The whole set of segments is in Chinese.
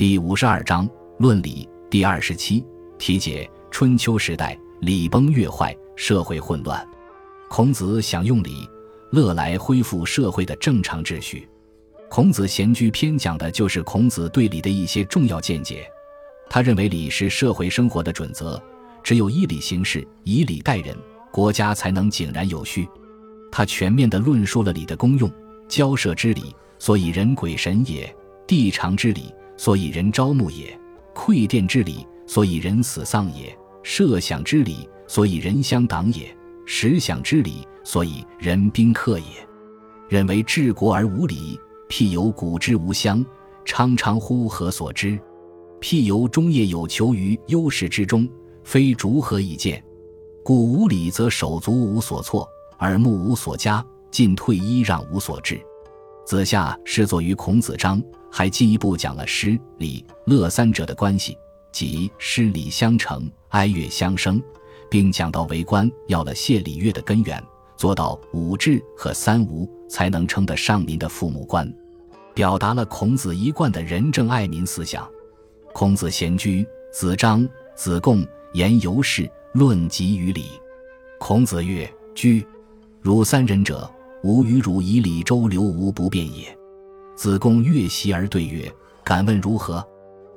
第五十二章论礼第二十七题解：春秋时代，礼崩乐坏，社会混乱。孔子想用礼乐来恢复社会的正常秩序。孔子闲居篇讲的就是孔子对礼的一些重要见解。他认为礼是社会生活的准则，只有依礼行事，以礼待人，国家才能井然有序。他全面地论述了礼的功用：交涉之礼，所以人鬼神也；地长之礼。所以人朝暮也，馈奠之礼；所以人死丧也，设想之礼；所以人相党也，食享之礼；所以人宾客也。人为治国而无礼，譬有古之无乡，昌昌乎何所之？譬由中业有求于优势之中，非逐何以见？故无礼，则手足无所措，耳目无所加，进退揖让无所至。子夏诗作于孔子章。还进一步讲了诗、礼、乐三者的关系，即诗礼相承，哀乐相生，并讲到为官要了谢礼乐的根源，做到五治和三无，才能称得上民的父母官，表达了孔子一贯的仁政爱民思想。孔子闲居，子张、子贡言由是，论及于礼。孔子曰：“居，汝三人者，吾与汝以礼周流，无不变也。”子贡乐席而对曰：“敢问如何？”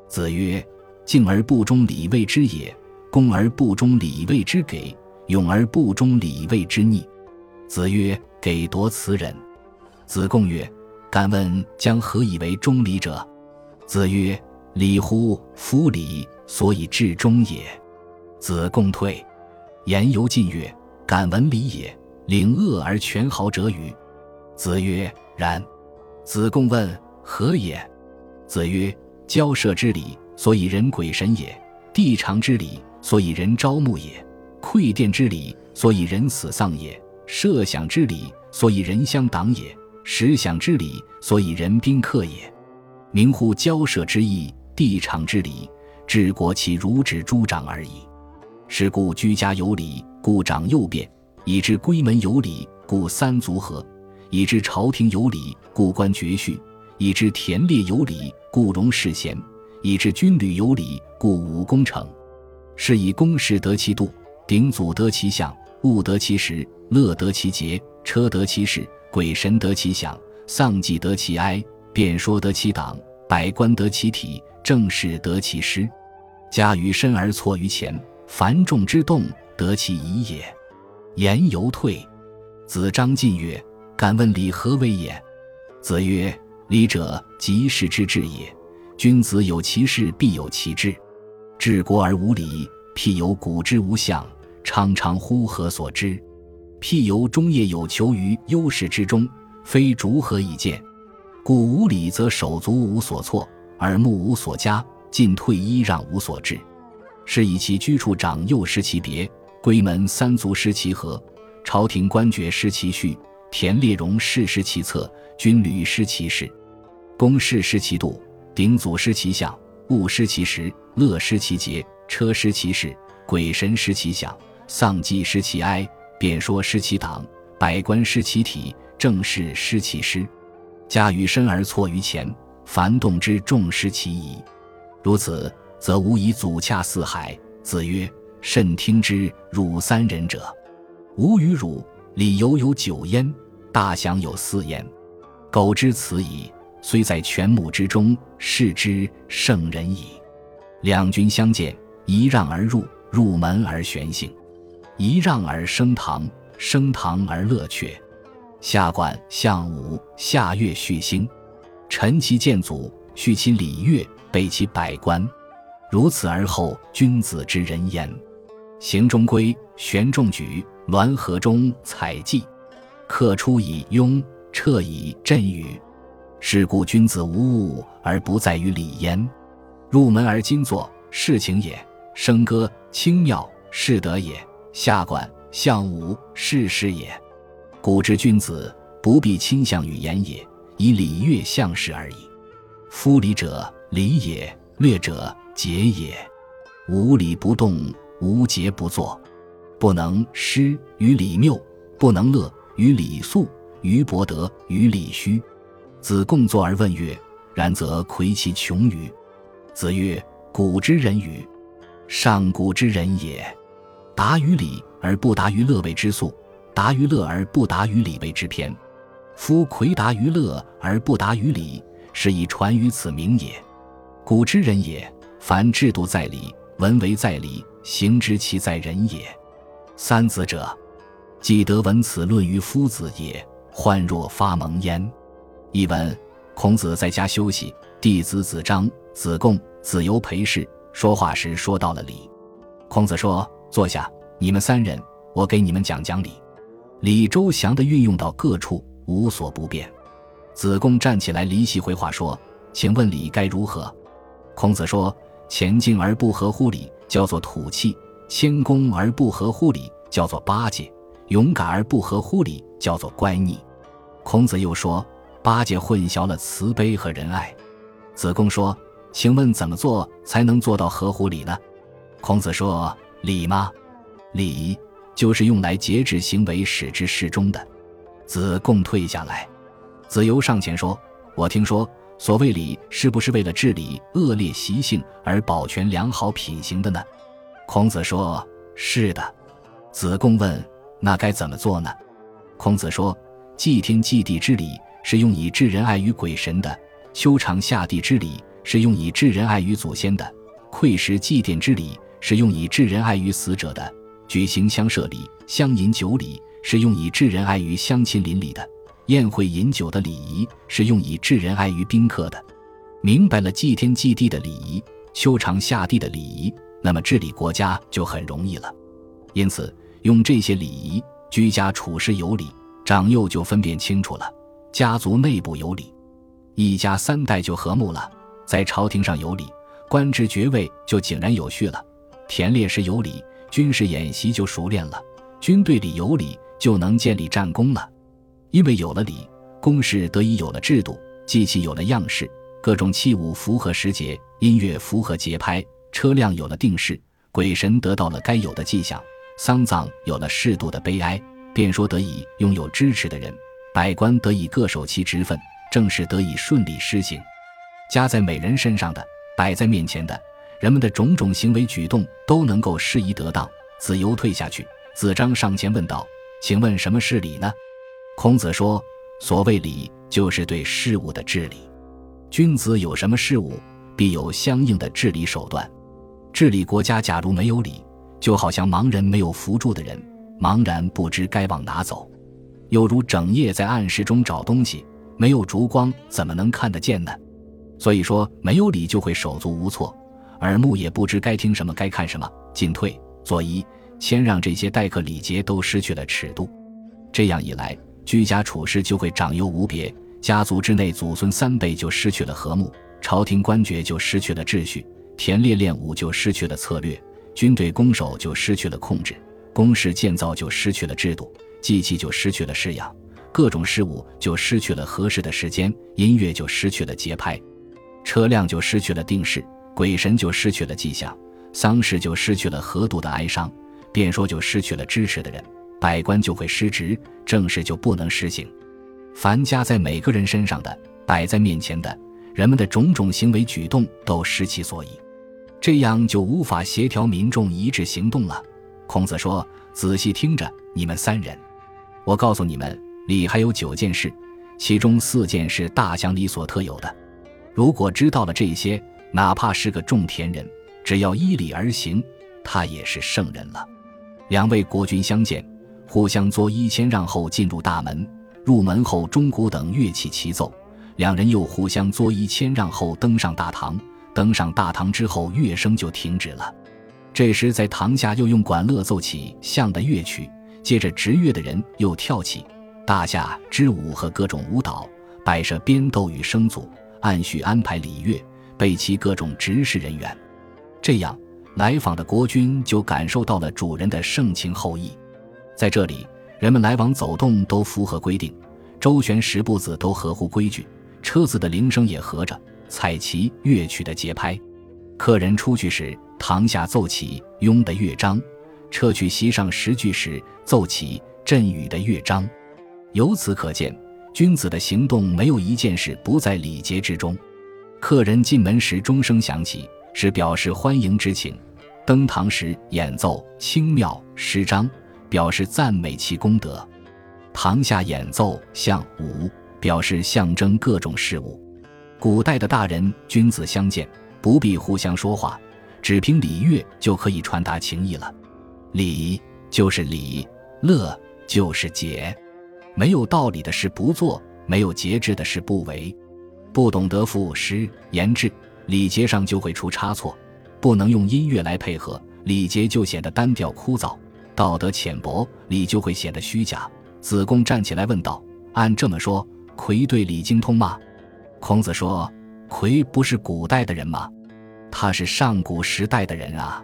子曰：“敬而不忠，礼谓之也；恭而不忠，礼谓之给；勇而不忠，礼谓之逆。”子曰：“给夺此人。”子贡曰：“敢问将何以为忠礼者？”子曰：“礼乎！夫礼，所以至忠也。”子贡退，言犹进曰：“敢闻礼也，领恶而全好者与？”子曰：“然。”子贡问：“何也？”子曰：“交涉之礼，所以人鬼神也；地长之礼，所以人朝暮也；馈奠之礼，所以人死丧也；设享之礼，所以人相党也；食享之礼，所以人宾客也。明乎交涉之意，地长之礼，治国其如指诸长而已。是故居家有礼，故长幼变；以致闺门有礼，故三足合。”以知朝廷有礼，故官爵序；以知田猎有礼，故荣世贤；以知军旅有礼，故武功成。是以公事得其度，鼎祖得其象，物得其时，乐得其节，车得其势，鬼神得其享，丧祭得其哀，辩说得其党，百官得其体，政事得其失。加于身而错于前，繁众之动得其宜也。言犹退，子张进曰。敢问礼何为也？子曰：“礼者，即事之治也。君子有其事，必有其志。治国而无礼，譬有古之无相，常常乎何所之？譬由中业有求于忧室之中，非逐何以见？故无礼，则手足无所措，耳目无所加，进退揖让无所至。是以其居处长幼失其别，闺门三足失其和，朝廷官爵失其序。”田烈荣事失其策，军旅失其事，公事失其度，鼎祖失其象，物失其时，乐失其节，车失其势，鬼神失其享，丧祭失其哀，贬说失其党，百官失其体，政事失其师。加于身而错于前，凡动之众失其仪。如此，则无以祖洽四海。子曰：“慎听之，汝三人者，吾与汝礼犹有九焉。”大祥有四焉，苟知此矣，虽在权木之中，视之圣人矣。两军相见，一让而入，入门而玄幸；一让而升堂，升堂而乐阙。下冠相武，下乐序兴。陈其建祖，续其礼乐，备其百官。如此而后，君子之人焉。行中规，玄仲举，栾河中采稷。客出以雍，彻以振宇。是故君子无物而不在于礼焉。入门而今作，事情也；笙歌清妙，是德也；下管相武，是事也。古之君子，不必倾向语言也，以礼乐相事而已。夫礼者，礼也；乐者，节也。无礼不动，无节不作。不能诗与礼谬，不能乐。与礼肃，于伯德，于礼虚。子贡坐而问曰：“然则魁其穷于？”子曰：“古之人与，上古之人也。达于礼而不达于乐为之素，达于乐而不达于礼为之篇。夫魁达于乐而不达于礼，是以传于此名也。古之人也，凡制度在礼，文为在礼，行之其在人也。三子者，既得闻此论于夫子也，患若发蒙焉。”译文：孔子在家休息，弟子子张、子贡、子游陪侍。说话时说到了礼，孔子说：“坐下，你们三人，我给你们讲讲礼。礼周详的运用到各处，无所不变。”子贡站起来离席回话说：“请问礼该如何？”孔子说：“前进而不合乎礼，叫做土气；谦恭而不合乎礼，叫做巴结；勇敢而不合乎礼，叫做乖逆。”孔子又说。八戒混淆了慈悲和仁爱。子贡说：“请问怎么做才能做到合乎礼呢？”孔子说：“礼吗？礼就是用来节制行为，使之适中的。”子贡退下来。子游上前说：“我听说，所谓礼，是不是为了治理恶劣习性而保全良好品行的呢？”孔子说：“是的。”子贡问：“那该怎么做呢？”孔子说：“祭天祭地之礼。”是用以致人爱于鬼神的，修长下地之礼是用以致人爱于祖先的，馈食祭奠之礼是用以致人爱于死者的，举行香社礼、相饮酒礼是用以致人爱于乡亲邻里的，宴会饮酒的礼仪是用以致人爱于宾客的。明白了祭天祭地的礼仪，修长下地的礼仪，那么治理国家就很容易了。因此，用这些礼仪，居家处事有礼，长幼就分辨清楚了。家族内部有礼，一家三代就和睦了；在朝廷上有礼，官职爵位就井然有序了；田猎时有礼，军事演习就熟练了；军队里有礼，就能建立战功了。因为有了礼，公事得以有了制度，祭器有了样式，各种器物符合时节，音乐符合节拍，车辆有了定式，鬼神得到了该有的迹象，丧葬有了适度的悲哀，便说得以拥有支持的人。百官得以各守其职分，政事得以顺利施行。加在每人身上的，摆在面前的，人们的种种行为举动都能够适宜得当。子由退下去，子张上前问道：“请问什么是礼呢？”孔子说：“所谓礼，就是对事物的治理。君子有什么事物，必有相应的治理手段。治理国家，假如没有礼，就好像盲人没有扶助的人，茫然不知该往哪走。”又如整夜在暗室中找东西，没有烛光怎么能看得见呢？所以说，没有礼就会手足无措，耳目也不知该听什么该看什么，进退左移谦让这些待客礼节都失去了尺度。这样一来，居家处事就会长幼无别，家族之内祖孙三辈就失去了和睦，朝廷官爵就失去了秩序，田猎练武就失去了策略，军队攻守就失去了控制，宫室建造就失去了制度。祭器就失去了式样，各种事物就失去了合适的时间，音乐就失去了节拍，车辆就失去了定式，鬼神就失去了迹象，丧事就失去了合度的哀伤，便说就失去了支持的人，百官就会失职，政事就不能实行。凡加在每个人身上的，摆在面前的，人们的种种行为举动都失其所以，这样就无法协调民众一致行动了。孔子说：“仔细听着，你们三人。”我告诉你们，礼还有九件事，其中四件是大乡里所特有的。如果知道了这些，哪怕是个种田人，只要依礼而行，他也是圣人了。两位国君相见，互相作揖谦让后进入大门。入门后，钟鼓等乐器齐奏，两人又互相作揖谦让后登上大堂。登上大堂之后，乐声就停止了。这时，在堂下又用管乐奏起象的乐曲。接着执乐的人又跳起，大夏之舞和各种舞蹈，摆设编斗与声组，按序安排礼乐，备齐各种执事人员。这样来访的国君就感受到了主人的盛情厚谊。在这里，人们来往走动都符合规定，周旋十步子都合乎规矩，车子的铃声也合着，彩旗乐曲的节拍。客人出去时，堂下奏起雍的乐章。撤去席上十句时，奏起振宇的乐章。由此可见，君子的行动没有一件事不在礼节之中。客人进门时钟声响起，是表示欢迎之情；登堂时演奏清妙诗章，表示赞美其功德；堂下演奏象舞，表示象征各种事物。古代的大人君子相见，不必互相说话，只凭礼乐就可以传达情谊了。礼就是礼，乐就是节。没有道理的事不做，没有节制的事不为。不懂得赋诗言志，礼节上就会出差错。不能用音乐来配合，礼节就显得单调枯燥；道德浅薄，礼就会显得虚假。子贡站起来问道：“按这么说，魁对礼精通吗？”孔子说：“魁不是古代的人吗？他是上古时代的人啊！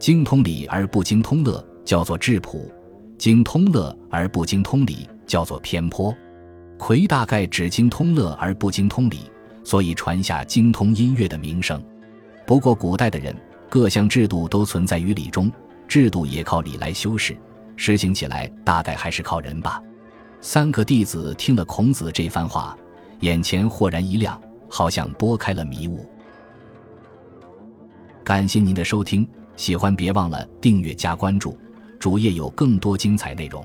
精通礼而不精通乐，叫做质朴；精通乐而不精通礼，叫做偏颇。魁大概只精通乐而不精通礼，所以传下精通音乐的名声。不过，古代的人各项制度都存在于礼中，制度也靠礼来修饰，实行起来大概还是靠人吧。”三个弟子听了孔子这番话。眼前豁然一亮，好像拨开了迷雾。感谢您的收听，喜欢别忘了订阅加关注，主页有更多精彩内容。